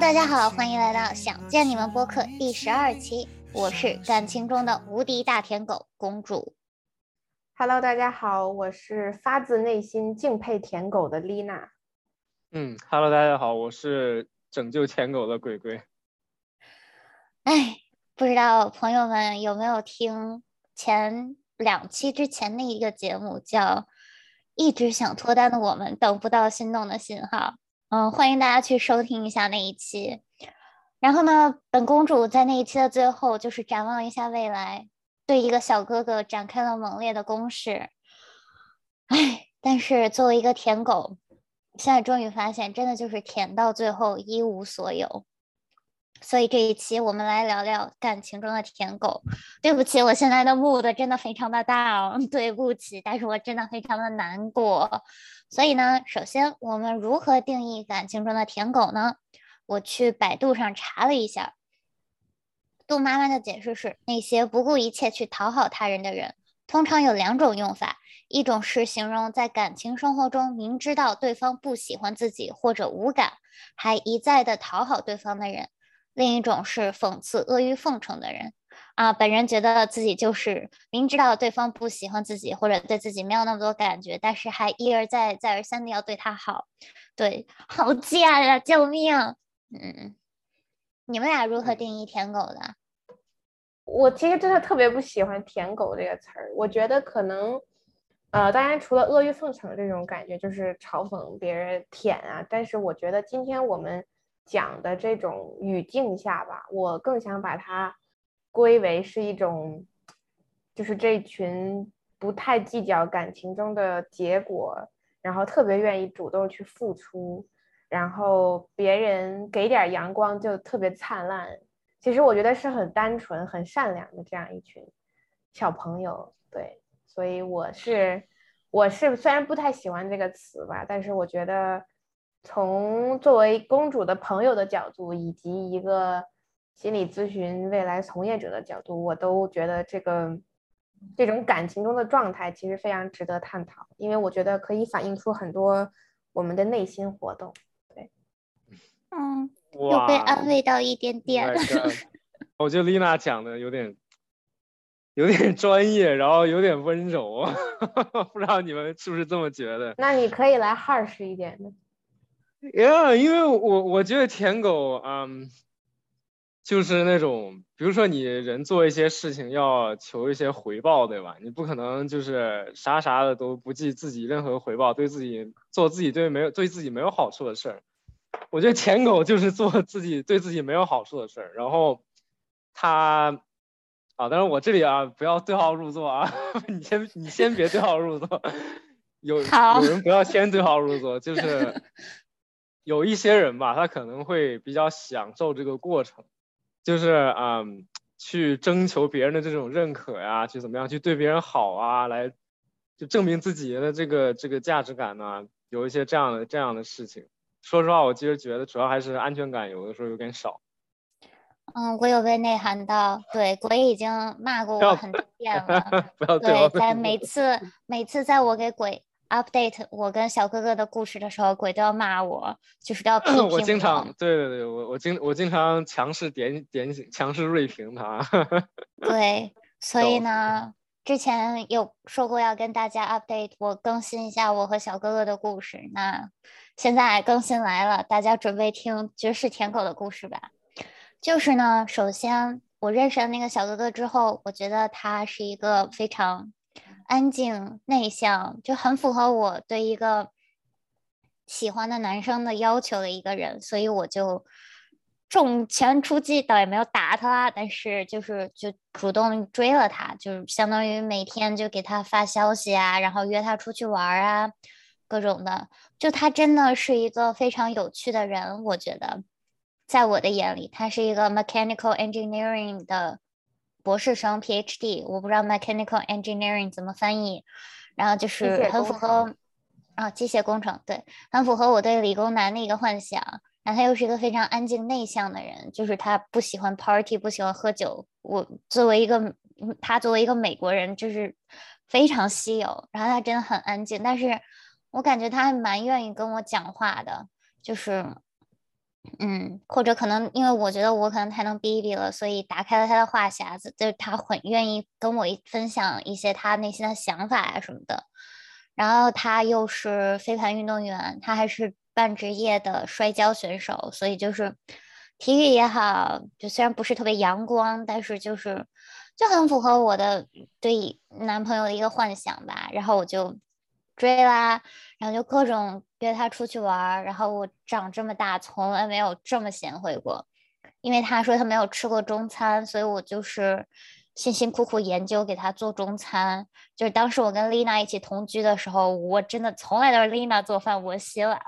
Hello，大家好，欢迎来到想见你们播客第十二期，我是感情中的无敌大舔狗公主。Hello，大家好，我是发自内心敬佩舔狗的丽娜。嗯，Hello，大家好，我是拯救舔狗的鬼鬼。哎，不知道朋友们有没有听前两期之前的一个节目，叫《一直想脱单的我们等不到心动的信号》。嗯，欢迎大家去收听一下那一期。然后呢，本公主在那一期的最后，就是展望一下未来，对一个小哥哥展开了猛烈的攻势。哎，但是作为一个舔狗，现在终于发现，真的就是舔到最后一无所有。所以这一期我们来聊聊感情中的舔狗。对不起，我现在的 mood 真的非常的大哦 对不起，但是我真的非常的难过。所以呢，首先我们如何定义感情中的舔狗呢？我去百度上查了一下，杜妈妈的解释是：那些不顾一切去讨好他人的人，通常有两种用法，一种是形容在感情生活中明知道对方不喜欢自己或者无感，还一再的讨好对方的人。另一种是讽刺阿谀奉承的人啊，本人觉得自己就是明知道对方不喜欢自己或者对自己没有那么多感觉，但是还一而再再而三的要对他好，对，好贱啊！救命！嗯，你们俩如何定义舔狗的？我其实真的特别不喜欢“舔狗”这个词儿，我觉得可能，呃，当然除了阿谀奉承这种感觉，就是嘲讽别人舔啊，但是我觉得今天我们。讲的这种语境下吧，我更想把它归为是一种，就是这群不太计较感情中的结果，然后特别愿意主动去付出，然后别人给点阳光就特别灿烂。其实我觉得是很单纯、很善良的这样一群小朋友。对，所以我是我是虽然不太喜欢这个词吧，但是我觉得。从作为公主的朋友的角度，以及一个心理咨询未来从业者的角度，我都觉得这个这种感情中的状态其实非常值得探讨，因为我觉得可以反映出很多我们的内心活动。对，嗯，有被安慰到一点点。我觉得丽娜讲的有点有点专业，然后有点温柔，不知道你们是不是这么觉得？那你可以来 harsh 一点的。Yeah，，因为我我觉得舔狗，嗯，就是那种，比如说你人做一些事情要求一些回报，对吧？你不可能就是啥啥的都不计自己任何回报，对自己做自己对没有对自己没有好处的事儿。我觉得舔狗就是做自己对自己没有好处的事儿，然后他啊，当然我这里啊不要对号入座啊，你先你先别对号入座，有有人不要先对号入座，就 是。有一些人吧，他可能会比较享受这个过程，就是嗯，去征求别人的这种认可呀，去怎么样去对别人好啊，来就证明自己的这个这个价值感呢，有一些这样的这样的事情。说实话，我其实觉得主要还是安全感有的时候有点少。嗯，我有被内涵到，对，鬼已经骂过我很多遍了。不要对，在每次每次在我给鬼。Update 我跟小哥哥的故事的时候，鬼都要骂我，就是都要批评我。我经常对对对，我我经我经常强势点点强势锐评他。对，所以呢，之前有说过要跟大家 update 我更新一下我和小哥哥的故事，那现在更新来了，大家准备听绝世舔狗的故事吧。就是呢，首先我认识了那个小哥哥之后，我觉得他是一个非常。安静内向，就很符合我对一个喜欢的男生的要求的一个人，所以我就重拳出击，倒也没有打他，但是就是就主动追了他，就是相当于每天就给他发消息啊，然后约他出去玩啊，各种的。就他真的是一个非常有趣的人，我觉得，在我的眼里，他是一个 mechanical engineering 的。博士生 PhD，我不知道 mechanical engineering 怎么翻译，然后就是很符合啊，机械工程对，很符合我对理工男的一个幻想。然后他又是一个非常安静内向的人，就是他不喜欢 party，不喜欢喝酒。我作为一个他作为一个美国人，就是非常稀有。然后他真的很安静，但是我感觉他还蛮愿意跟我讲话的，就是嗯，或者可能因为我觉得我可能太能逼逼了，所以打开了他的话匣子，就是他很愿意跟我一分享一些他内心的想法呀什么的。然后他又是飞盘运动员，他还是半职业的摔跤选手，所以就是体育也好，就虽然不是特别阳光，但是就是就很符合我的对男朋友的一个幻想吧。然后我就追啦，然后就各种约他出去玩儿。然后我长这么大从来没有这么贤惠过，因为他说他没有吃过中餐，所以我就是。辛辛苦苦研究给他做中餐，就是当时我跟丽娜一起同居的时候，我真的从来都是丽娜做饭，我洗碗，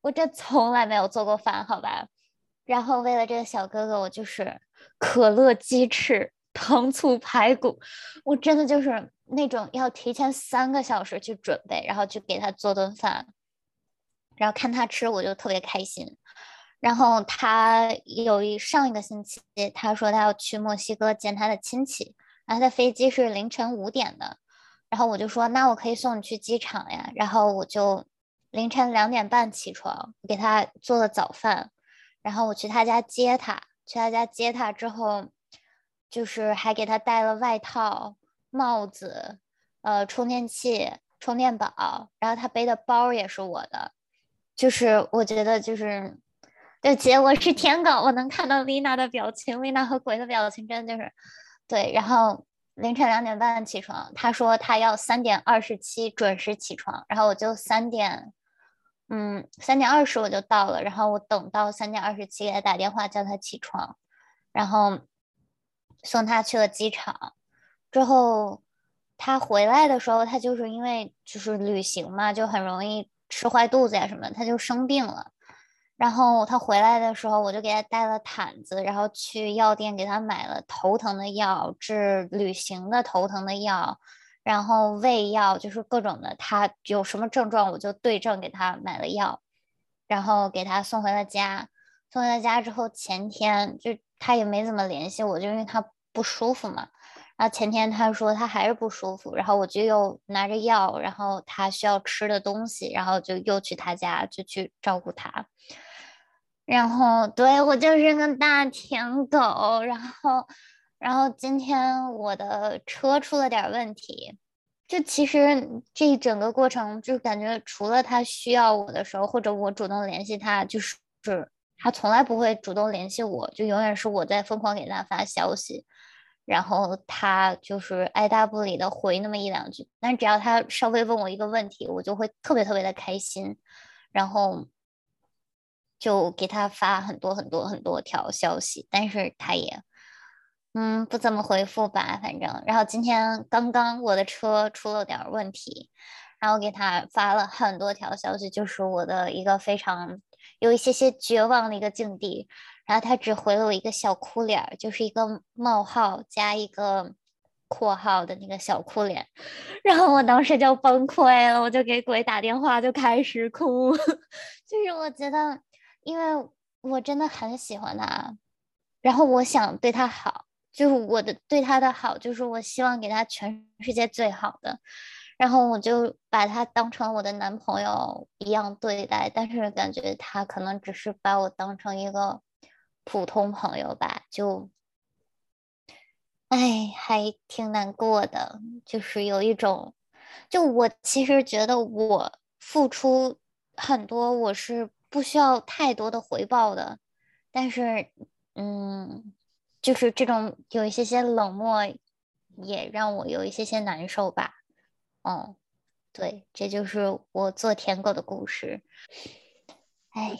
我这从来没有做过饭，好吧。然后为了这个小哥哥，我就是可乐鸡翅、糖醋排骨，我真的就是那种要提前三个小时去准备，然后去给他做顿饭，然后看他吃，我就特别开心。然后他有一上一个星期，他说他要去墨西哥见他的亲戚，然后他的飞机是凌晨五点的，然后我就说那我可以送你去机场呀，然后我就凌晨两点半起床给他做了早饭，然后我去他家接他，去他家接他之后，就是还给他带了外套、帽子、呃充电器、充电宝，然后他背的包也是我的，就是我觉得就是。对，结果是舔狗，我能看到丽娜的表情，丽娜和鬼的表情，真的就是，对。然后凌晨两点半起床，他说他要三点二十七准时起床，然后我就三点，嗯，三点二十我就到了，然后我等到三点二十七给他打电话叫他起床，然后送他去了机场，之后他回来的时候，他就是因为就是旅行嘛，就很容易吃坏肚子呀什么，他就生病了。然后他回来的时候，我就给他带了毯子，然后去药店给他买了头疼的药，治旅行的头疼的药，然后胃药，就是各种的。他有什么症状，我就对症给他买了药，然后给他送回了家。送回了家之后，前天就他也没怎么联系我，就因为他不舒服嘛。然后前天他说他还是不舒服，然后我就又拿着药，然后他需要吃的东西，然后就又去他家就去照顾他。然后对我就是个大舔狗，然后，然后今天我的车出了点问题，就其实这一整个过程就感觉除了他需要我的时候，或者我主动联系他，就是他从来不会主动联系我，就永远是我在疯狂给他发消息，然后他就是爱答不理的回那么一两句，但只要他稍微问我一个问题，我就会特别特别的开心，然后。就给他发很多很多很多条消息，但是他也，嗯，不怎么回复吧，反正。然后今天刚刚我的车出了点问题，然后给他发了很多条消息，就是我的一个非常有一些些绝望的一个境地。然后他只回了我一个小哭脸儿，就是一个冒号加一个括号的那个小哭脸。然后我当时就崩溃了，我就给鬼打电话，就开始哭，就是我觉得。因为我真的很喜欢他，然后我想对他好，就是我的对他的好，就是我希望给他全世界最好的，然后我就把他当成我的男朋友一样对待，但是感觉他可能只是把我当成一个普通朋友吧，就，哎，还挺难过的，就是有一种，就我其实觉得我付出很多，我是。不需要太多的回报的，但是，嗯，就是这种有一些些冷漠，也让我有一些些难受吧。嗯，对，这就是我做舔狗的故事。哎，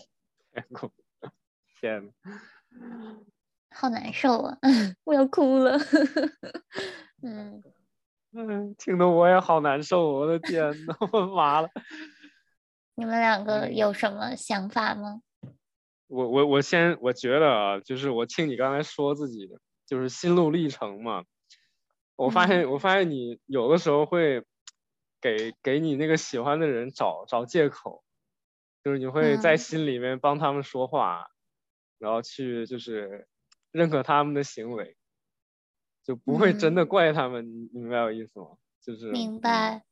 舔狗，天，好难受啊！我要哭了。嗯嗯，听得我也好难受，我的天呐，我麻了。你们两个有什么想法吗？我我我先我觉得啊，就是我听你刚才说自己的就是心路历程嘛，我发现我发现你有的时候会给给你那个喜欢的人找找借口，就是你会在心里面帮他们说话，然后去就是认可他们的行为，就不会真的怪他们，你明白我意思吗？就是明白。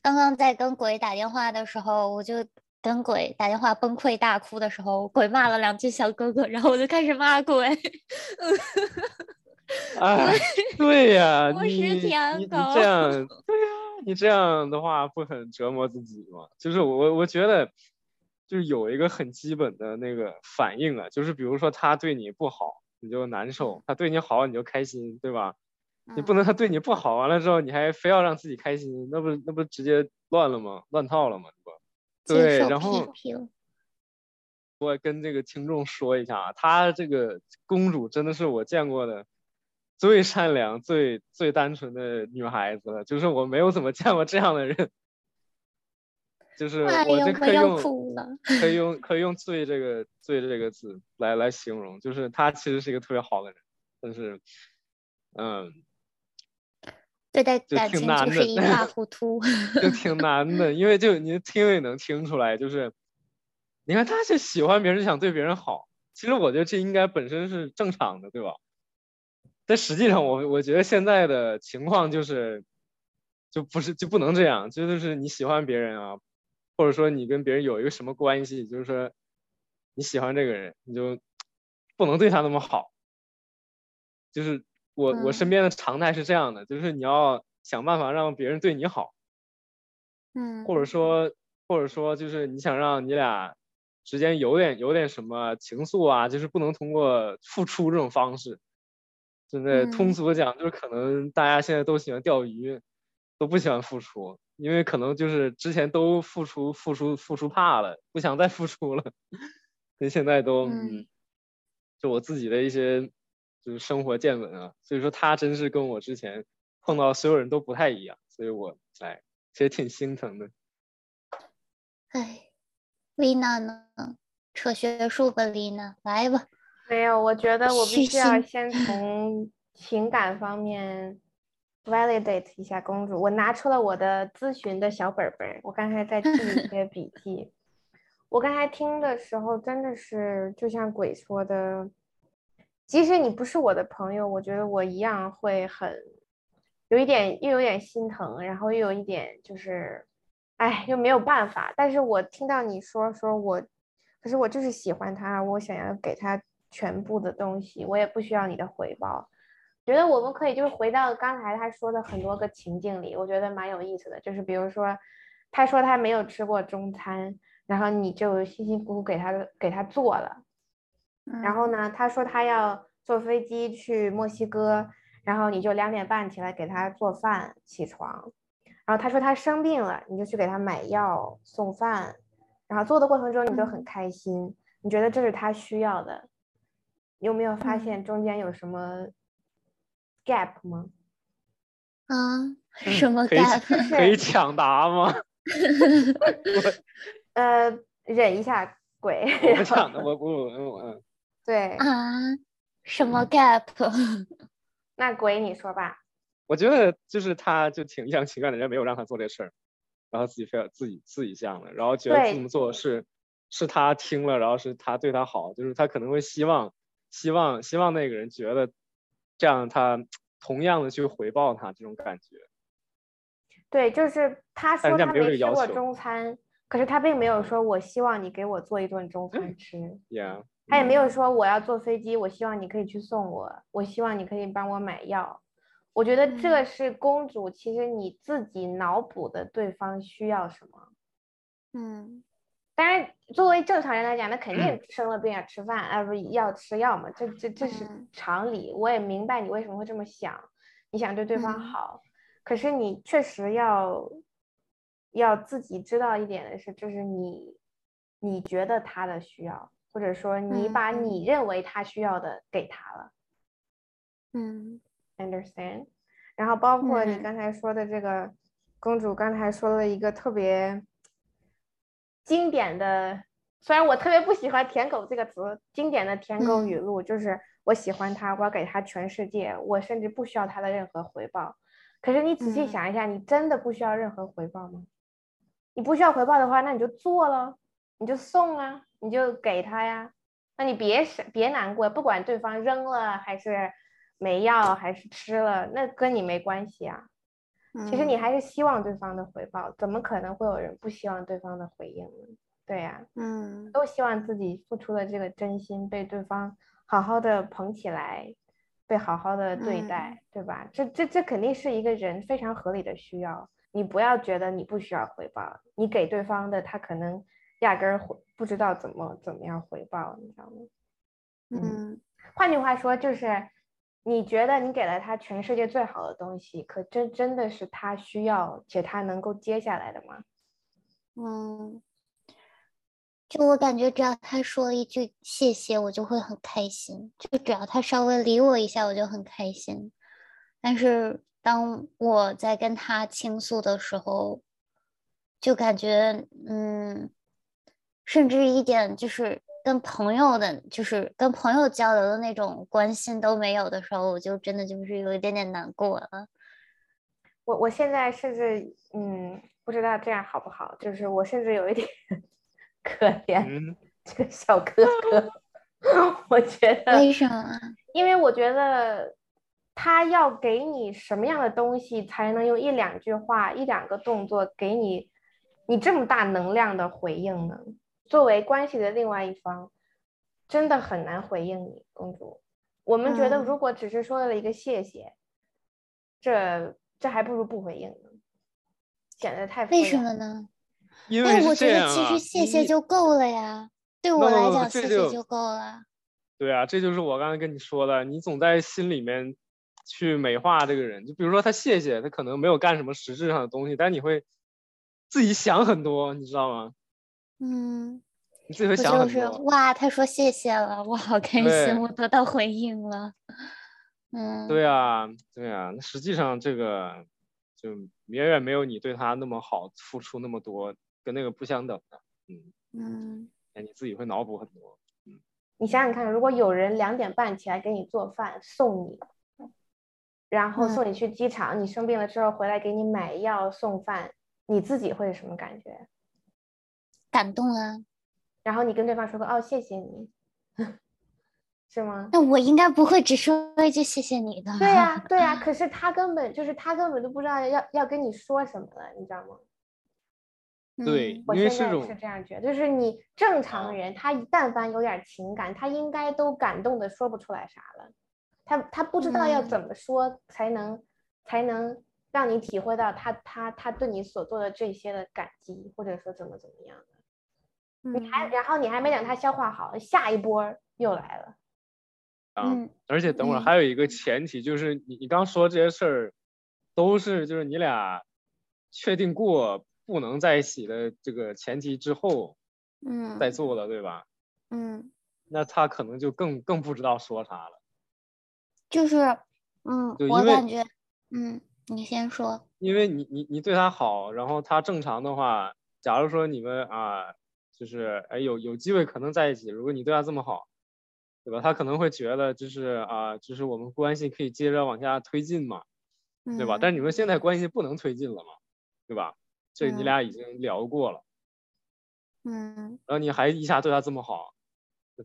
刚刚在跟鬼打电话的时候，我就跟鬼打电话崩溃大哭的时候，鬼骂了两句小哥哥，然后我就开始骂鬼。哎，对呀，我你是你你舔狗这样，对呀，你这样的话不很折磨自己吗？就是我我觉得，就是有一个很基本的那个反应啊，就是比如说他对你不好，你就难受；他对你好，你就开心，对吧？你不嗯能他对你不好，完了之后你还非要让自己开心，那不那不直接乱了吗？乱套了吗？对吧？对，然后。我跟这个听众说一下啊，她这个公主真的是我见过的最善良、最最单纯的女孩子了，就是我没有怎么见过这样的人，就是我就可以 用。可以用可以用“最”这个“最”这个字来来形容，就是他其实是一个特别好的人，但是，嗯，对待就感情挺难的就是一塌糊 涂。就挺难的，因为就你听也能听出来，就是你看他是喜欢别人，就想对别人好。其实我觉得这应该本身是正常的，对吧？但实际上我我觉得现在的情况就是，就不是就不能这样，就就是你喜欢别人啊，或者说你跟别人有一个什么关系，就是说你喜欢这个人，你就不能对他那么好。就是我我身嗯边的常态是这样的，就是你要想办法让别人对你好。嗯，或者说，或者说就是你想让你俩之间有点有点什么情愫啊，就是不能通过付出这种方式。真的通嗯俗的讲，就是可能大家现在都喜欢钓鱼，都不喜欢付出，因为可能就是之前都付出付出付出怕了，不想再付出了，跟现在都嗯嗯，就我自己的一些就是生活见闻啊，所以说他真是跟我之前碰到所有人都不太一样，所以我哎其实挺心疼的。哎，丽娜呢？扯学术吧，丽娜，来吧。没有，我觉得我必虚须要先从情感方面 validate 一下公主。我拿出了我的咨询的小本本儿，我刚才在记一 些笔记。我刚才听的时候，真的是就像鬼说的，即使你不是我的朋友，我觉得我一样会很有一点，又有点心疼，然后又有一点就是，哎，又没有办法。但是我听到你说说我，可是我就是喜欢他，我想要给他全部的东西，我也不需要你的回报。觉得我们可以就是回到刚才他说的很多个情境里，我觉得蛮有意思的。就是比如说，他说他没有吃过中餐，然后你就辛辛苦苦给他给他做了。然后嗯呢，他说他要坐飞机去墨西哥，然后你就两点半起来给他做饭起床。然后他说他生病了，你就去给他买药送饭，然后做的过程中你就很嗯开心，你觉得这是他需要的。你有没有发嗯现中间有什么 gap 吗？啊，什么可以 gap？可以抢答吗？呃，忍一下鬼，我不抢的，我不我我嗯，对，啊，什么 gap？那鬼你说吧。我觉得就是他就挺一厢情愿的人，没有让他做这事儿，然后自己非要自己自己想的，然后觉得对这么做是是他听了，然后是他对他好，就是他可能会希望希望希望那个人觉得这样他同样的去回报他这种感觉。对，就是他说他没有这没吃过个要求中餐，可是他并没有说我希望你给我做一顿中餐吃，Yeah，他也没嗯有说我要坐飞机，我希望你可以去送我，我希望你可以帮我买药。我觉得这是公主，其实你自己脑补的对方需要什么。嗯当然，作为正常人来讲，那肯定生了病要吃饭，啊不是要吃药嘛，这这这是嗯。常理。我也明白你为什么会这么想，你想对对方嗯。好，可是你确实要要自己知道一点的是，就是你你觉得他的需要，或者说你把嗯你。认为他需要的给他了。嗯，understand？然后包括你嗯。刚才说的这个公主，刚才说了一个特别经典的，虽然我特别不喜欢“舔狗”这个词，经典的舔狗语嗯录就是我喜欢他，我要给他全世界，我甚至不需要他的任何回报。可是你仔细嗯想一下，你真的不需要任何回报吗？你不需要回报的话，那你就做了，你就送啊，你就给他呀。那你别是别难过，不管对方扔了还是没要还是吃了，那跟你没关系啊。其实你嗯还是希望对方的回报，怎么可能会有人不希望对方的回应呢？对呀，嗯都希望自己付出的这个真心被对方好好的捧起来，被好好的对待，对吧？这这这肯定是一个人非常合理的需要。你不要觉得你不需要回报，你给对方的他可能压根儿回不知道怎么怎么样回报，你知道吗？嗯换句话说，就是你觉得你给了他全世界最好的东西，可真真的是他需要且他能够接下来的吗？嗯，就我感觉，只要他说一句谢谢，我就会很开心。就只要他稍微理我一下，我就很开心。但是当我在跟他倾诉的时候，就感觉，嗯，甚至一点就是跟朋友的，就是跟朋友交流的那种关心都没有的时候，我就真的就是有一点点难过了。我我现在甚至嗯不知道这样好不好，就是我甚至有一点 可怜嗯，这个小哥哥，我觉得为什么？因为我觉得他要给你什么样的东西，才能用一两句话、一两个动作给你你这么大能量的回应呢？作为关系的另外一方，真的很难回应你，公主。我们觉得嗯如果只是说了一个谢谢，这这还不如不回应呢，显得太为什么呢？因为但我觉得其实，谢谢就够了呀，对我来讲，谢谢就就够了。对啊，这就是我刚才跟你说的，你总在心里面去美化这个人，就比如说他谢谢，他可能没有干什么实质上的东西，但你会自己想很多，你知道吗？嗯，你自己会我想很就是。哇，他说谢谢了，我好开心，我得到回应了。嗯，对啊，对啊，那实际上这个就远远没有你对他那么好，付出那么多，跟那个不相等的。嗯，嗯哎，你自己会脑补很多。嗯你想想看，如果有人两点半起来给你做饭送你，然后嗯送你去机场，你生病了之后回来给你买药送饭，你自己会什么感觉？感动啊。然后你跟对方说个哦，谢谢你，是吗？那我应该不会只说一句谢谢你的。对呀、对呀、可是他根本就是他根本都不知道要要跟你说什么了，你知道吗？对嗯我因为是种现在也是这样觉得，就是你正常人，他但凡有点情感，他应该都感动的说不出来啥了，他他不知道要嗯怎么说才能才能让你体会到他他他对你所做的这些的感激，或者说怎么怎么样的。你还嗯然后你还没等他消化好，下一波儿又来了。啊，嗯而且等会儿嗯还有一个前提，就是你你刚说这些事儿，都是就是你俩确定过不能在一起的这个前提之后嗯再做的，对吧？嗯，那他可能就更更不知道说啥了，就是嗯，我感觉嗯，你先说。因为你你你对他好，然后他正常的话，假如说你们啊，就是哎有有机会可能在一起，如果你对他这么好，对吧？他可能会觉得就是啊，就是我们关系可以接着往下推进嘛，对吧？嗯但是你们现在关系不能推进了嘛，对吧？这你嗯俩已经聊过了，嗯然后你还一下对他这么好，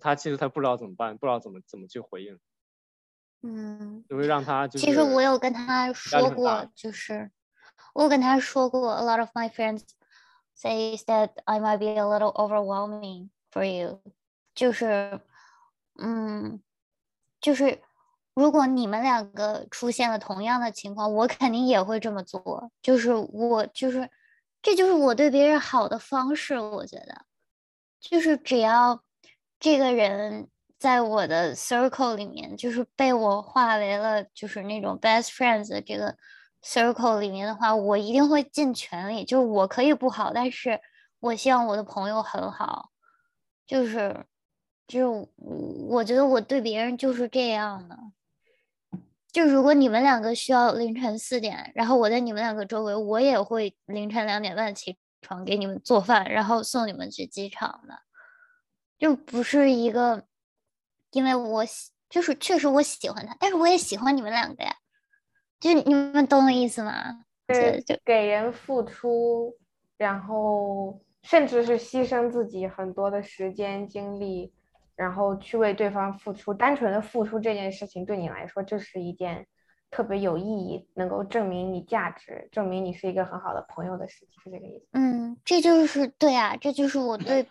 他其实他不知道怎么办，不知道怎么怎么去回应，嗯。就会让他就是其实我有跟他说过，就是我有跟他说过，a lot of my friends says that I might be a little overwhelming for you，就是，嗯，就是如果你们两个出现了同样的情况，我肯定也会这么做，就是我就是，这就是我对别人好的方式，我觉得，就是只要这个人在我的 circle 里面，就是被我化为了就是那种 best friends 的这个 circle 里面的话，我一定会尽全力。就是我可以不好，但是我希望我的朋友很好。就是，就是我觉得我对别人就是这样的。就如果你们两个需要凌晨四点，然后我在你们两个周围，我也会凌晨两点半起床给你们做饭，然后送你们去机场的。就不是一个，因为我喜，就是确实我喜欢他，但是我也喜欢你们两个呀，就你们懂我意思吗？是就给人付出，然后甚至是牺牲自己很多的时间精力，然后去为对方付出。单纯的付出这件事情对你来说，就是一件特别有意义，能够证明你价值，证明你是一个很好的朋友的事情，是这个意思。嗯，这就是对啊，这就是我对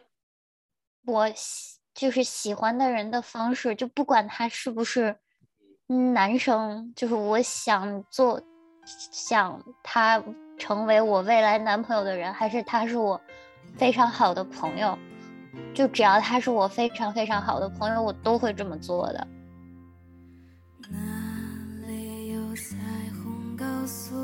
我喜就是喜欢的人的方式，就不管他是不是男生，就是我想做想他成为我未来男朋友的人，还是他是我非常好的朋友，就只要他是我非常非常好的朋友，我都会这么做的。哪里有彩虹？告诉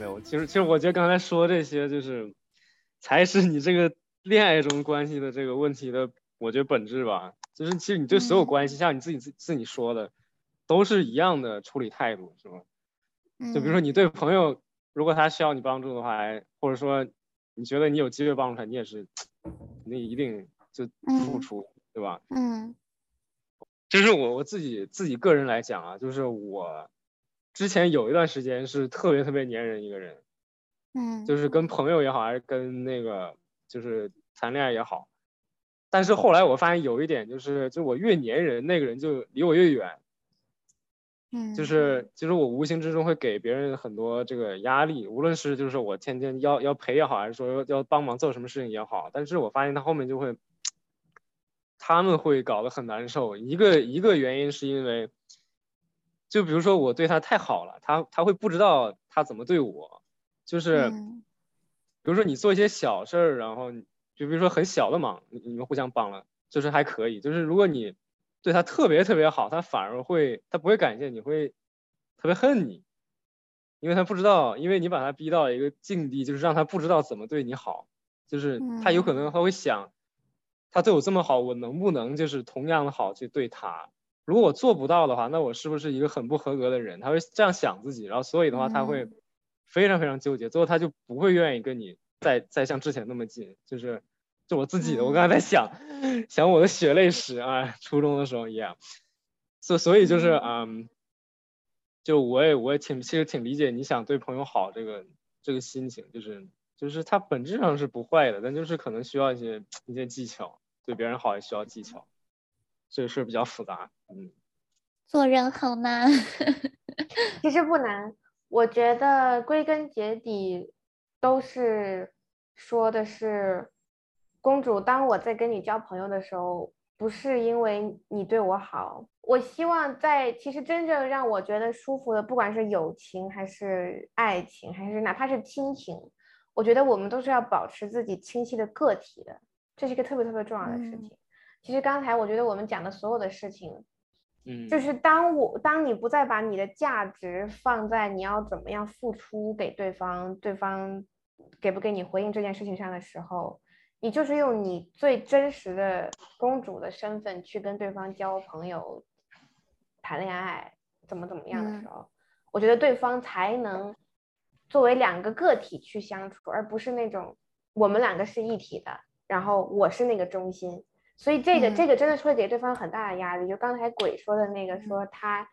没有，其实其实我觉得刚才说这些就是，才是你这个恋爱中关系的这个问题的，我觉得本质吧。就是其实你对所有嗯关系，像你自己自自己说的，都是一样的处理态度，是吧？就比如说嗯你对朋友，如果他需要你帮助的话，还或者说你觉得你有机会帮助他，你也是，你一定就付嗯出，对吧？嗯就是我我自己自己个人来讲啊，就是我之前有一段时间是特别特别粘人一个人，嗯，就是跟朋友也好，还是跟那个就是谈恋爱也好，但是后来我发现有一点就是，就我越粘人，那个人就离我越远，嗯。就是就是我无形之中会给别人很多这个压力，无论是就是我天天要要陪也好，还是说要帮忙做什么事情也好，但是我发现他后面就会，他们会搞得很难受。一个一个原因是因为，就比如说我对他太好了，他他会不知道他怎么对我，就是。嗯比如说你做一些小事儿，然后就比如说很小的忙，你你们互相帮了，就是还可以。就是如果你对他特别特别好，他反而会他不会感谢你，会特别恨你，因为他不知道，因为你把他逼到一个境地，就是让他不知道怎么对你好，就是他有可能他会想，他对我这么好，我能不能就是同样的好去对他？如果我做不到的话，那我是不是一个很不合格的人？他会这样想自己，然后所以的话他会嗯。非常非常纠结，最后他就不会愿意跟你再再像之前那么近，就是就我自己的，我刚才在想 想我的血泪史啊，初中的时候一样，所所以就是嗯，就我也我也挺其实挺理解你想对朋友好这个这个心情，就是就是他本质上是不坏的，但就是可能需要一些一些技巧，对别人好也需要技巧，这个事儿比较复杂，嗯。做人好难。其实不难，我觉得归根结底都是说的是，公主，当我在跟你交朋友的时候，不是因为你对我好，我希望在其实真正让我觉得舒服的，不管是友情还是爱情，还是哪怕是亲情，我觉得我们都是要保持自己清晰的个体的，这是一个特别特别重要的事嗯情。其实刚才我觉得我们讲的所有的事情，嗯，就是当我当你不再把你的价值放在你要怎么样付出给对方，对方给不给你回应这件事情上的时候，你就是用你最真实的公主的身份去跟对方交朋友、谈恋爱，怎么怎么样的嗯时候，我觉得对方才能作为两个个体去相处，而不是那种我们两个是一体的，然后我是那个中心。所以这个、嗯这个真的是会给对方很大的压力。就刚才鬼说的那个，说他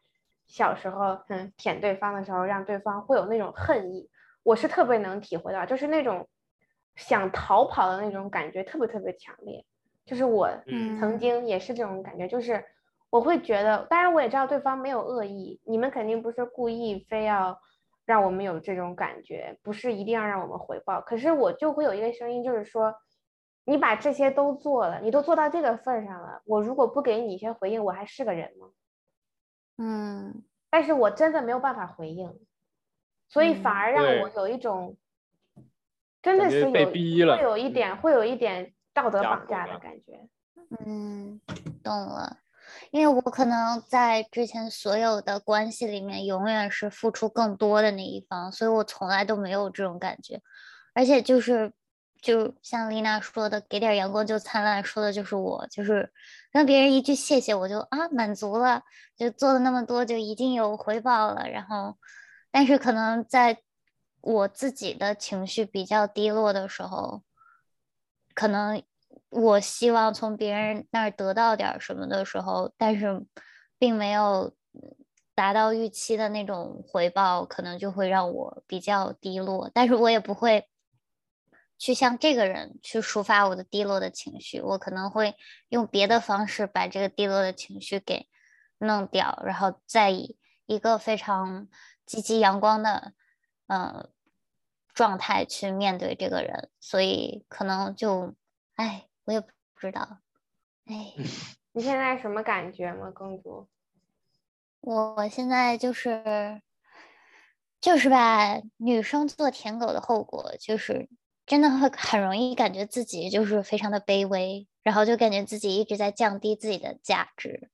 小时候嗯舔对方的时候，让对方会有那种恨意，我是特别能体会到，就是那种想逃跑的那种感觉，特别特别强烈。就是我嗯曾经也是这种感觉，就是我会觉得，当然我也知道对方没有恶意，你们肯定不是故意非要让我们有这种感觉，不是一定要让我们回报。可是我就会有一个声音，就是说，你把这些都做了，你都做到这个份儿上了，我如果不给你一些回应，我还是个人吗？嗯但是我真的没有办法回应，所以反嗯而让我有一种真的是有逼了会有一嗯点会有一点道德绑架的感觉。嗯，懂了。因为我可能在之前所有的关系里面，永远是付出更多的那一方，所以我从来都没有这种感觉。而且就是，就像丽娜说的，给点阳光就灿烂，说的就是我，就是让别人一句谢谢，我就啊满足了，就做了那么多，就一定有回报了。然后，但是可能在我自己的情绪比较低落的时候，可能我希望从别人那儿得到点什么的时候，但是并没有达到预期的那种回报，可能就会让我比较低落。但是我也不会去向这个人去抒发我的低落的情绪，我可能会用别的方式把这个低落的情绪给弄掉，然后再以一个非常积极阳光的呃状态去面对这个人，所以可能就，哎，我也不知道，哎，你现在什么感觉吗，公主？我现在就是就是吧，女生做舔狗的后果就是真的会很容易感觉自己就是非常的卑微，然后就感觉自己一直在降低自己的价值，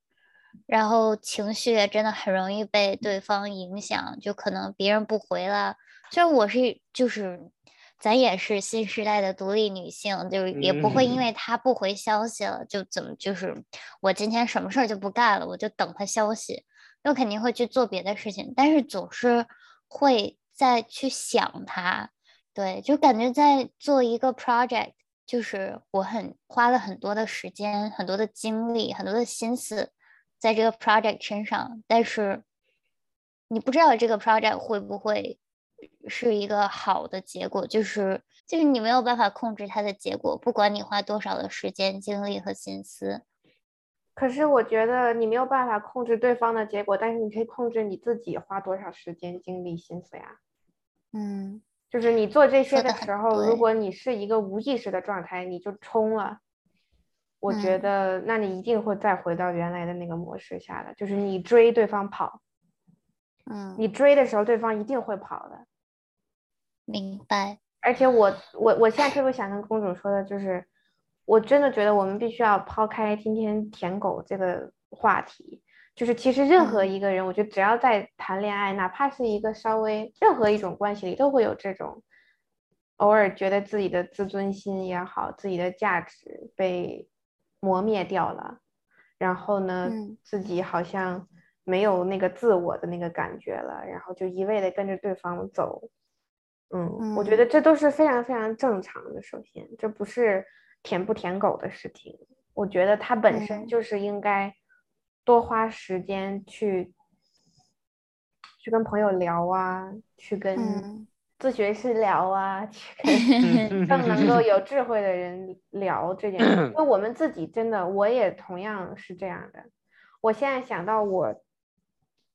然后情绪也真的很容易被对方影响，就可能别人不回了，虽然我是就是。咱也是新时代的独立女性，就是也不会因嗯。为他不回消息了，就怎么就是我今天什么事儿就不干了，我就等他消息，我肯定会去做别的事情，但是总是会再去想他，对，就感觉在做一个 project，就是我很花了很多的时间、很多的精力、很多的心思在这个 project 身上，但是你不知道这个 project 会不会是一个好的结果，就是就是你没有办法控制它的结果，不管你花多少的时间、精力和心思。可是我觉得你没有办法控制对方的结果，但是你可以控制你自己花多少时间、精力、心思呀。嗯就是你做这些的时候，如果你是一个无意识的状态，你就冲了。我觉嗯得，那你一定会再回到原来的那个模式下的，就是你追对方跑，嗯，你追的时候，对方一定会跑的。明白。而且我我我现在特别想跟公主说的就是，我真的觉得我们必须要抛开今天舔狗这个话题，就是其实任何嗯一个人，我觉得只要在谈恋爱，哪怕是一个稍微任何一种关系里，都会有这种偶尔觉得自己的自尊心也好，自己的价值被磨灭掉了，然后呢，嗯自己好像没有那个自我的那个感觉了，然后就一味的跟着对方走。嗯，我觉得嗯这都是非常非常正常的。首先，这不是舔不舔狗的事情，我觉得他本身嗯就是应该多花时间去去跟朋友聊啊，去跟嗯咨询师聊啊，去跟 更能够有智慧的人聊这件事。因为我们自己真的，我也同样是这样的。我现在想到我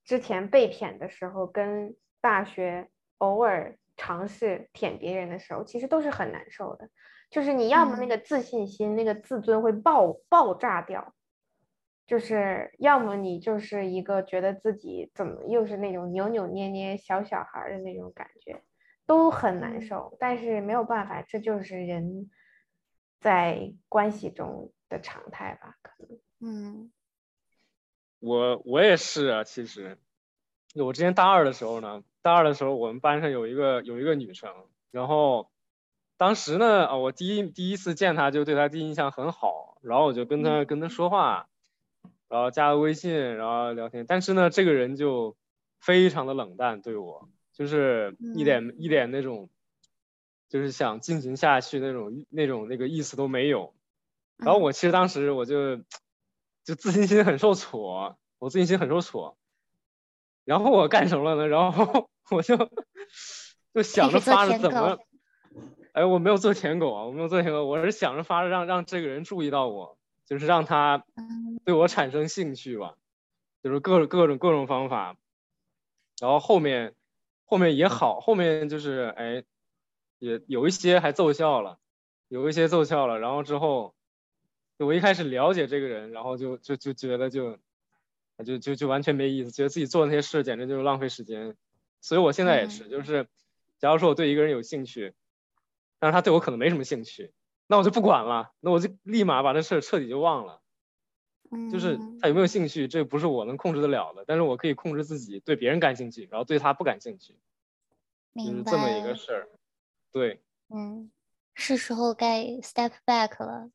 之前被舔的时候，跟大学偶尔尝试舔别人的时候，其实都是很难受的。就是你要么那嗯个自信心、那个自尊会爆爆炸掉，就是要么你就是一个觉得自己怎么又是那种扭扭捏捏小小孩儿的那种感觉，都很难嗯受。但是没有办法，这就是人在关系中的常态吧？可能。嗯我我也是啊，其实我之前大二的时候呢，大二的时候我们班上有一个有一个女生，然后当时呢，啊，我第一第一次见她就对她第一印象很好，然后我就跟她跟她说话，然后加了微信，然后聊天。但是呢，这个人就非常的冷淡对我，就是一点一点那种，就是想进行下去那种那种那个意思都没有。然后我其实当时我就就自信心很受挫，我自信心很受挫。然后我干什么了呢？然后我就就想着发着怎么。哎，我没有做舔狗啊，我没有做舔狗，我是想着发着让让这个人注意到我，就是让他对我产生兴趣吧，就是各各种各种方法，然后后面后面也好，后面就是哎，也有一些还奏效了，有一些奏效了，然后之后我一开始了解这个人，然后就就就觉得就就就就完全没意思，觉得自己做那些事简直就是浪费时间，所以我现在也是，就是假如说我对一个人有兴趣。但是他对我可能没什么兴趣，那我就不管了，那我就立马把这事儿彻底就忘了。就是他有没有兴趣，这不是我能控制得了的，但是我可以控制自己对别人感兴趣，然后对他不感兴趣，就是这么一个事儿。对，嗯，是时候该 step back 了，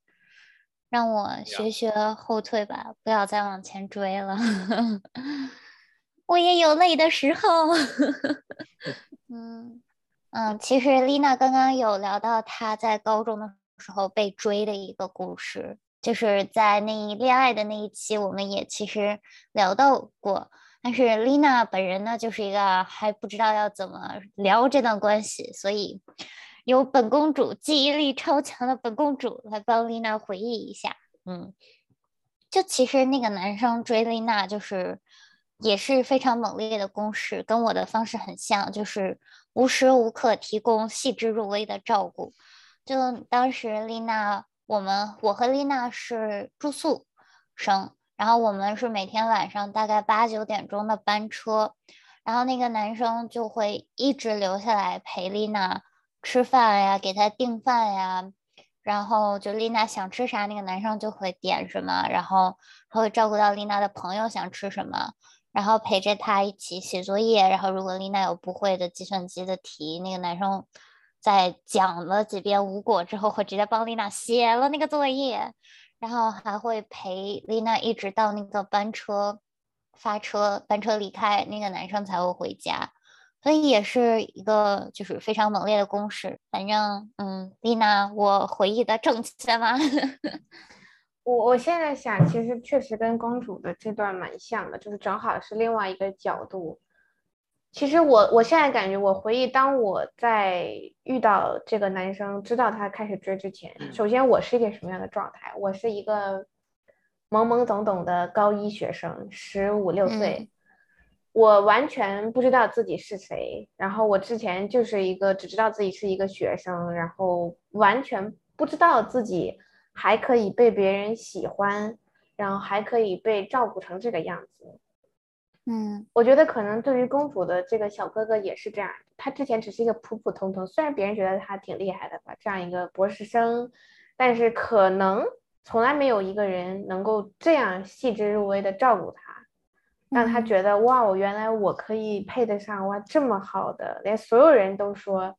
让我学学后退吧，不要再往前追了。我也有累的时候。嗯。嗯，其实丽娜刚刚有聊到她在高中的时候被追的一个故事，就是在那恋爱的那一期，我们也其实聊到过。但是丽娜本人呢，就是一个还不知道要怎么聊这段关系，所以由本公主记忆力超强的本公主来帮丽娜回忆一下。嗯，就其实那个男生追丽娜，就是也是非常猛烈的攻势，跟我的方式很像，就是。无时无刻提供细致入微的照顾。就当时丽娜，我们我和丽娜是住宿生，然后我们是每天晚上大概八九点钟的班车，然后那个男生就会一直留下来陪丽娜吃饭呀，给她订饭呀，然后就丽娜想吃啥，那个男生就会点什么，然后他会照顾到丽娜的朋友想吃什么。然后陪着他一起写作业，然后如果丽娜有不会的计算机的题，那个男生在讲了几遍无果之后，会直接帮丽娜写了那个作业，然后还会陪丽娜一直到那个班车发车，班车离开，那个男生才会回家，所以也是一个就是非常猛烈的攻势。反正，嗯，丽娜，我回忆的正确吗？我我现在想，其实确实跟公主的这段蛮像的，就是正好是另外一个角度。其实我我现在感觉，我回忆当我在遇到这个男生，知道他开始追之前，首先我是一个什么样的状态？我是一个懵懵懂懂的高一学生，十五六岁，我完全不知道自己是谁。然后我之前就是一个只知道自己是一个学生，然后完全不知道自己。还可以被别人喜欢，然后还可以被照顾成这个样子，嗯，我觉得可能对于公主的这个小哥哥也是这样。他之前只是一个普普通通，虽然别人觉得他挺厉害的吧，这样一个博士生，但是可能从来没有一个人能够这样细致入微的照顾他，让他觉得哇，我原来我可以配得上哇这么好的，连所有人都说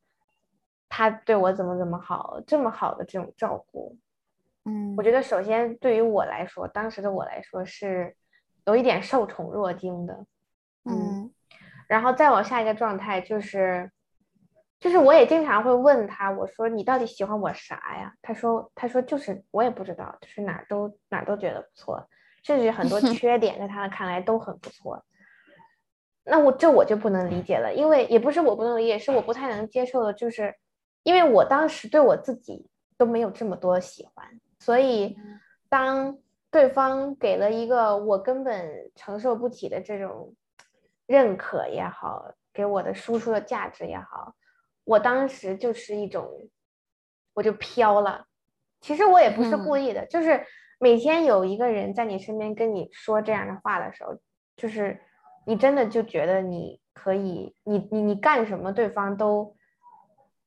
他对我怎么怎么好，这么好的这种照顾。嗯，我觉得首先对于我来说，当时的我来说是有一点受宠若惊的，嗯，然后再往下一个状态就是，就是我也经常会问他，我说你到底喜欢我啥呀？他说他说就是我也不知道，就是哪儿都哪儿都觉得不错，甚至很多 缺点在他看来都很不错。那我这我就不能理解了，因为也不是我不能理解，是我不太能接受的，就是因为我当时对我自己都没有这么多喜欢。所以，当对方给了一个我根本承受不起的这种认可也好，给我的输出的价值也好，我当时就是一种，我就飘了。其实我也不是故意的，就是每天有一个人在你身边跟你说这样的话的时候，就是你真的就觉得你可以，你你你干什么，对方都。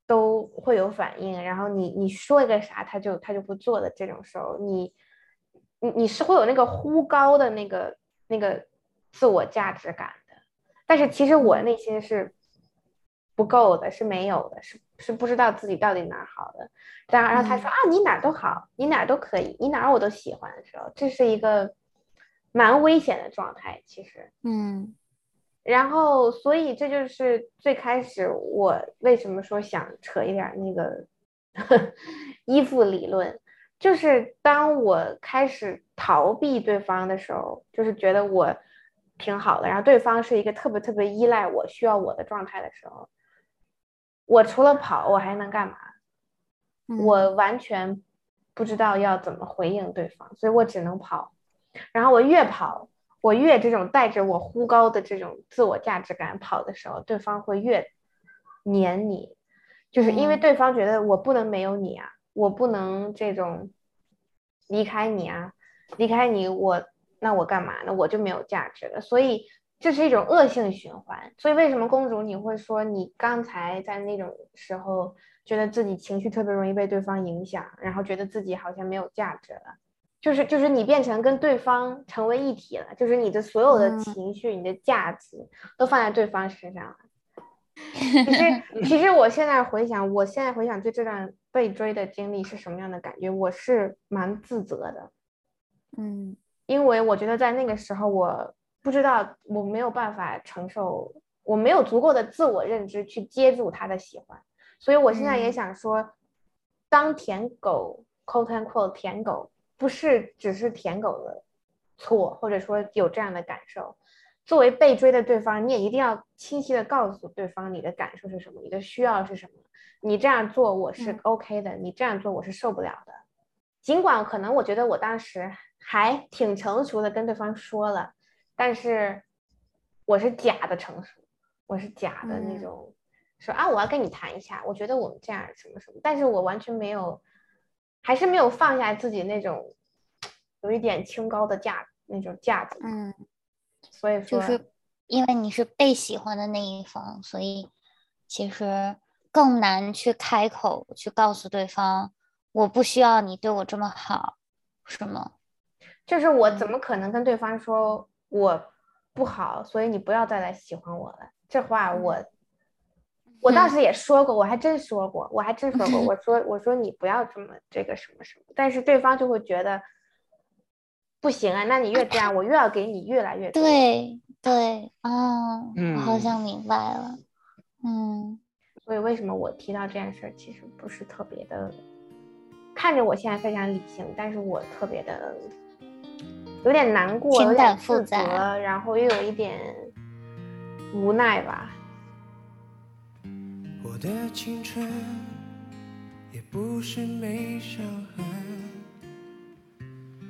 都会有反应，然后你你说一个啥，他就他就不做的这种时候，你你你是会有那个忽高的那个那个自我价值感的，但是其实我内心是不够的，是没有的，是是不知道自己到底哪儿好的。然后然后他说啊，你哪儿都好，你哪儿都可以，你哪儿我都喜欢的时候，这是一个蛮危险的状态，其实。嗯然后，所以这就是最开始我为什么说想扯一点那个 依附理论，就是当我开始逃避对方的时候，就是觉得我挺好的，然后对方是一个特别特别依赖我、需要我的状态的时候，我除了跑，我还能干嘛？嗯我完全不知道要怎么回应对方，所以我只能跑。然后我越跑，我越这种带着我忽高的这种自我价值感跑的时候，对方会越黏你，就是因为嗯对方觉得我不能没有你啊，我不能这种离开你啊，离开你我那我干嘛呢？我就没有价值了，所以这是一种恶性循环。所以为什么公主你会说你刚才在那种时候觉得自己情绪特别容易被对方影响，然后觉得自己好像没有价值了？就是就是你变成跟对方成为一体了，就是你的所有的嗯情绪、你的价值都放在对方身上了。其实其实我现在回想，我现在回想对这段被追的经历是什么样的感觉，我是蛮自责的，嗯。因为我觉得在那个时候，我不知道我没有办法承受，我没有足够的自我认知去接住他的喜欢，所以我现在也嗯。想说，当舔狗 quote unquote 舔狗，不是只是舔狗的错，或者说有这样的感受。作为被追的对方，你也一定要清晰的告诉对方你的感受是什么，你的需要是什么。你这样做我是嗯 OK 的，你这样做我是受不了的。尽管可能我觉得我当时还挺成熟的跟对方说了，但是我是假的成熟，我是假的那嗯种说啊我要跟你谈一下，我觉得我们这样什么什么，但是我完全没有，还是没有放下自己那种有一点清高的架那种架子，嗯，所以说就是因为你是被喜欢的那一方，所以其实更难去开口去告诉对方，我不需要你对我这么好，是吗？就是我怎嗯么可能跟对方说我不好，所以你不要再来喜欢我了？这话我我当嗯时也说过，我还真说过，我还真说过，我说我说你不要这么这个什么什么，但是对方就会觉得不行啊，那你越这样，我越要给你越来越多。对对，啊，我好嗯像明白了，嗯所以为什么我提到这件事儿，其实不是特别的，看着我现在非常理性，但是我特别的有点难过，有情点感复自责，杂然后又有一点无奈吧。我的青春也不是没伤痕，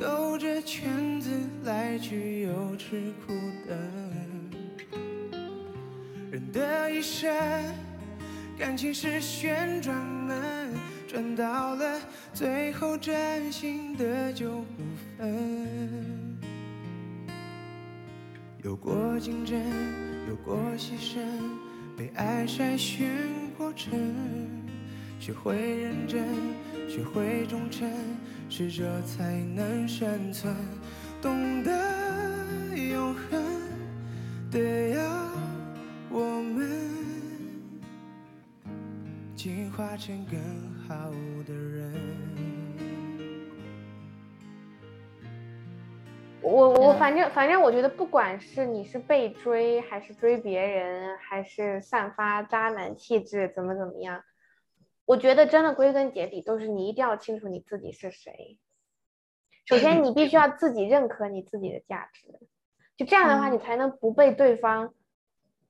兜着圈子来去又吃苦的。人的一生，感情是旋转门，转到了最后，真心的就不分。有过竞争，有过牺牲，被爱筛选过程。学会认真，学会忠诚，适者才能生存。懂得永恒得要我们进化成更好的人。我我嗯反正反正我觉得，不管是你是被追，还是追别人，还是散发渣男气质，怎么怎么样，我觉得真的归根结底都是你一定要清楚你自己是谁。首先，你必须要自己认可你自己的价值，就这样的话，嗯你才能不被对方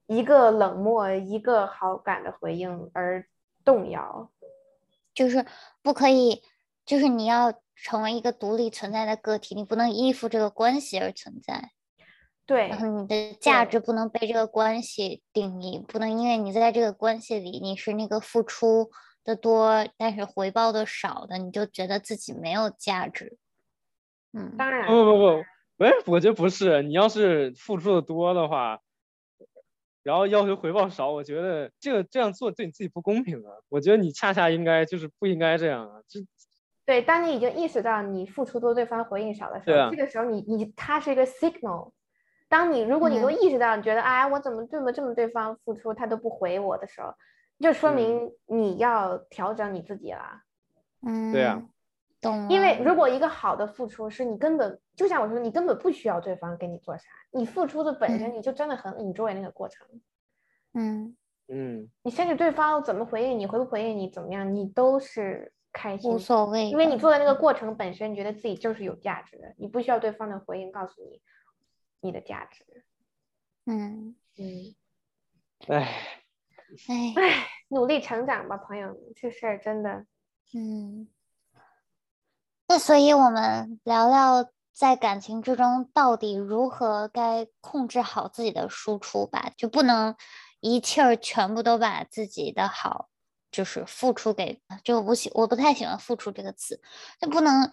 一个冷漠、一个好感的回应而动摇。就是不可以，就是你要成为一个独立存在的个体，你不能依附这个关系而存在，对然后你的价值不能被这个关系定义，不能因为你在这个关系里你是那个付出的多，但是回报的少的，你就觉得自己没有价值。嗯，当然，不不不不，哎，我觉得不是，你要是付出的多的话，然后要求回报少，我觉得这个这样做对你自己不公平啊。我觉得你恰恰应该就是不应该这样啊，这对，当你已经意识到你付出多，对方回应少的时候，啊这个时候你你它是一个 signal。当你如果你都嗯意识到，你觉得哎，我怎么这么这么对方付出，他都不回我的时候，就说明你要调整你自己啦。嗯，对啊，懂。因为如果一个好的付出是你根本就像我说，你根本不需要对方给你做啥，你付出的本身嗯。你就真的很 enjoy 那个过程。嗯，嗯，你甚至对方怎么回应你，回不回应你，怎么样，你都是开心无，所谓，因为你做的那个过程本身，你觉得自己就是有价值的，你不需要对方的回应告诉你你的价值。嗯，嗯，哎，哎，唉，努力成长吧，朋友们，这事儿真的，嗯，那所以我们聊聊在感情之中到底如何该控制好自己的输出吧，就不能一气儿全部都把自己的好就是付出给，就我不喜我不太喜欢付出这个词，就不能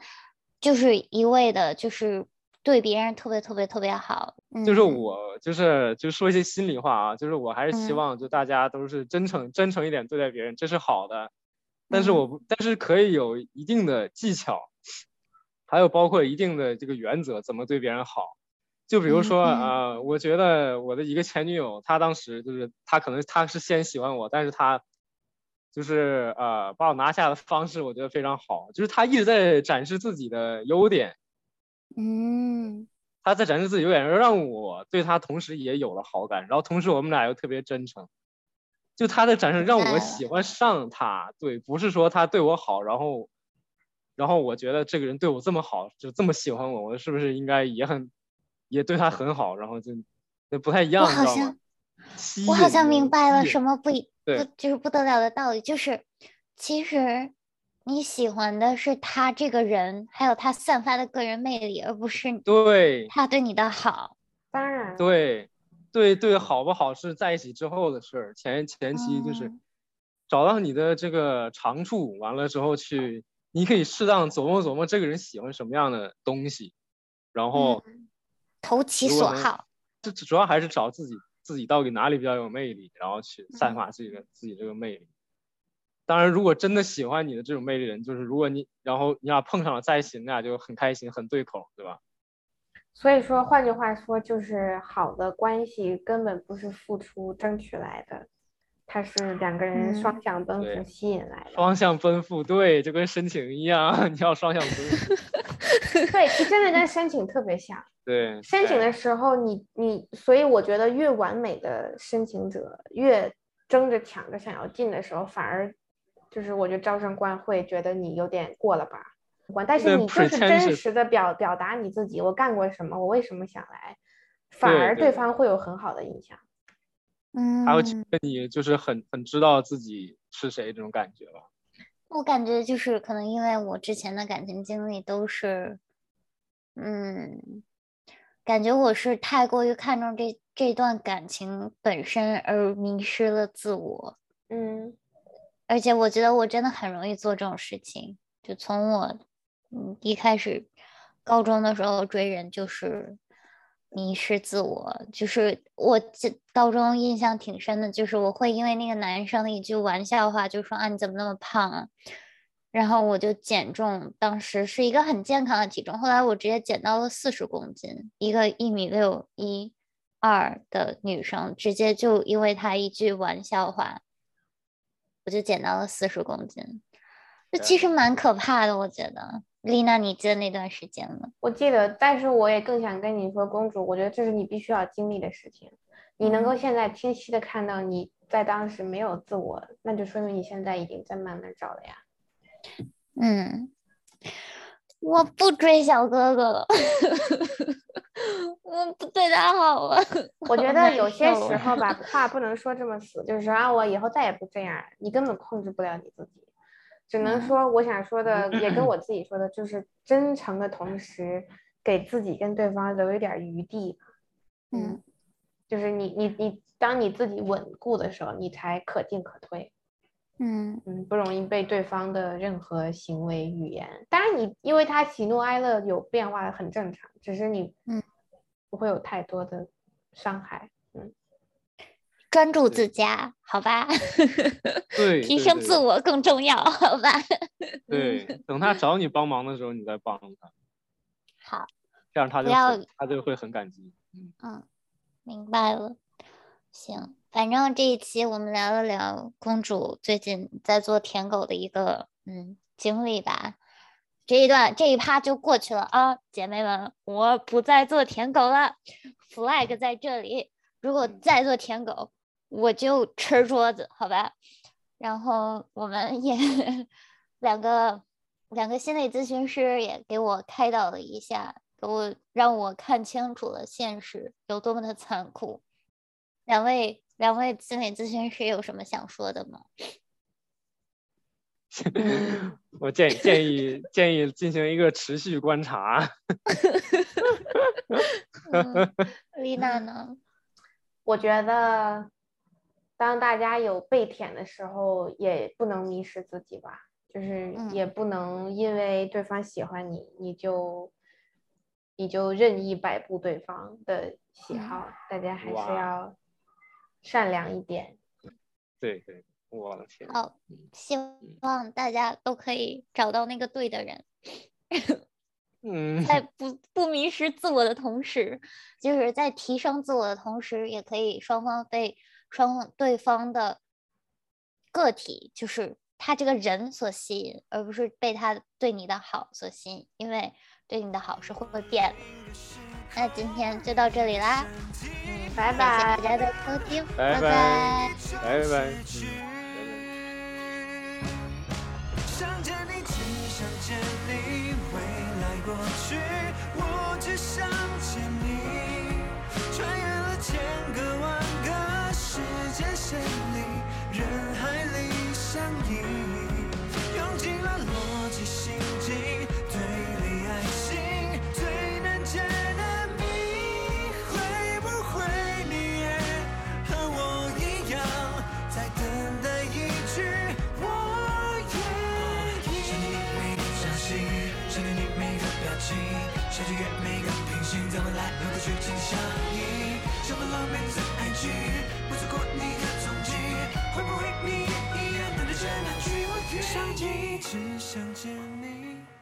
就是一味的就是对别人特别特别特别好，就是嗯。我就是就说一些心里话啊，就是我还是希嗯。望就大家都是真诚真诚一点对待别人，这是好的。但是嗯。我不，但是可以有一定的技巧，还有包括一定的这个原则，怎么对别人好。就比如说嗯。啊、呃我觉得我的一个前女友，她当时就是她可能她是先喜欢我，但是她就是呃把我拿下的方式，我觉得非常好，就是她一直在展示自己的优点，嗯。他在展示自己优点，让我对他同时也有了好感，然后同时我们俩又特别真诚，就他的展示让我喜欢上他，对，不是说他对我好，然后，然后我觉得这个人对我这么好，就这么喜欢我，我是不是应该也很，也对他很好，然后就，那不太一样，我好像？我好像明白了什么不不就是不得了的道理，就是其实你喜欢的是他这个人，还有他散发的个人魅力，而不是对他对你的好。当然，对对对，好不好是在一起之后的事儿，前前期就是嗯找到你的这个长处，完了之后去，你可以适当琢磨琢磨这个人喜欢什么样的东西，然后投其所好。这主要还是找自己自己到底哪里比较有魅力，然后去散嗯发自己的自己这个魅力。当然，如果真的喜欢你的这种魅力人，就是如果你然后你俩碰上了在一起，你俩就很开心，很对口，对吧？所以说，换句话说，就是好的关系根本不是付出争取来的，它是两个人嗯双向奔赴吸引来的。双向奔赴，对，就跟申请一样，你要双向奔赴，对，其实真的跟申请特别像。对。申请的时候你，你所以我觉得越完美的申请者，越争着抢着想要进的时候，反而就是我觉得招生官会觉得你有点过了吧。但是你就是真实的表表达你自己，我干过什么，我为什么想来，反而对方会有很好的印象。嗯，还有觉得你就是很很知道自己是谁这种感觉吧？我感觉就是可能因为我之前的感情经历都是，嗯，感觉我是太过于看重这这段感情本身而迷失了自我，嗯而且我觉得我真的很容易做这种事情。就从我嗯一开始高中的时候追人就是迷失自我，就是我这高中印象挺深的，就是我会因为那个男生的一句玩笑话，就说啊你怎么那么胖啊，然后我就减重，当时是一个很健康的体重，后来我直接减到了四十公斤，一个一米六一二的女生，直接就因为他一句玩笑话，我就减到了四十公斤，这其实蛮可怕的，我觉得。丽娜，你记得那段时间吗？我记得，但是我也更想跟你说，公主，我觉得这是你必须要经历的事情。你能够嗯现在清晰的看到你在当时没有自我，那就说明你现在已经在慢慢找了呀。嗯，我不追小哥哥了，我不对他好了。我觉得有些时候吧，话不能说这么死，就是说啊，我以后再也不这样，你根本控制不了你自己，只能嗯说我想说的，也跟 我自己说的，就是真诚的同时，给自己跟对方留一点余地。嗯，就是你你你，当你自己稳固的时候，你才可进可退。嗯嗯，不容易被对方的任何行为语言。当然你，因为他喜怒哀乐有变化很正常，只是你嗯不会有太多的伤害。嗯专注自家，好吧？对，提升自我更重要，好吧？对，等他找你帮忙的时候，你再帮他，好，这样他就他就会很感激。嗯，嗯，明白了。行，反正这一期我们聊了聊公主最近在做舔狗的一个嗯经历吧。这一段这一趴就过去了啊，姐妹们，我不再做舔狗了，flag 在这里。如果再做舔狗，我就吃桌子，好吧？然后我们也两个两个心理咨询师也给我开导了一下，给我让我看清楚了现实有多么的残酷。两位两位心理咨询师有什么想说的吗？我建议建议建议进行一个持续观察。嗯，丽娜呢？我觉得，当大家有被舔的时候，也不能迷失自己吧，就是嗯也不能因为对方喜欢你，你就你就任意摆布对方的喜嗯好，大家还是哇要善良一点。对对，我的天，好，希望大家都可以找到那个对的人。嗯，在不不迷失自我的同时，就是在提升自我的同时，也可以双方被双方对方的个体，就是他这个人所吸引，而不是被他对你的好所吸引，因为对你的好是会变的。那今天就到这里啦，嗯，拜大拜。家的收听，拜拜。拜拜。拜拜。想你，只想见你。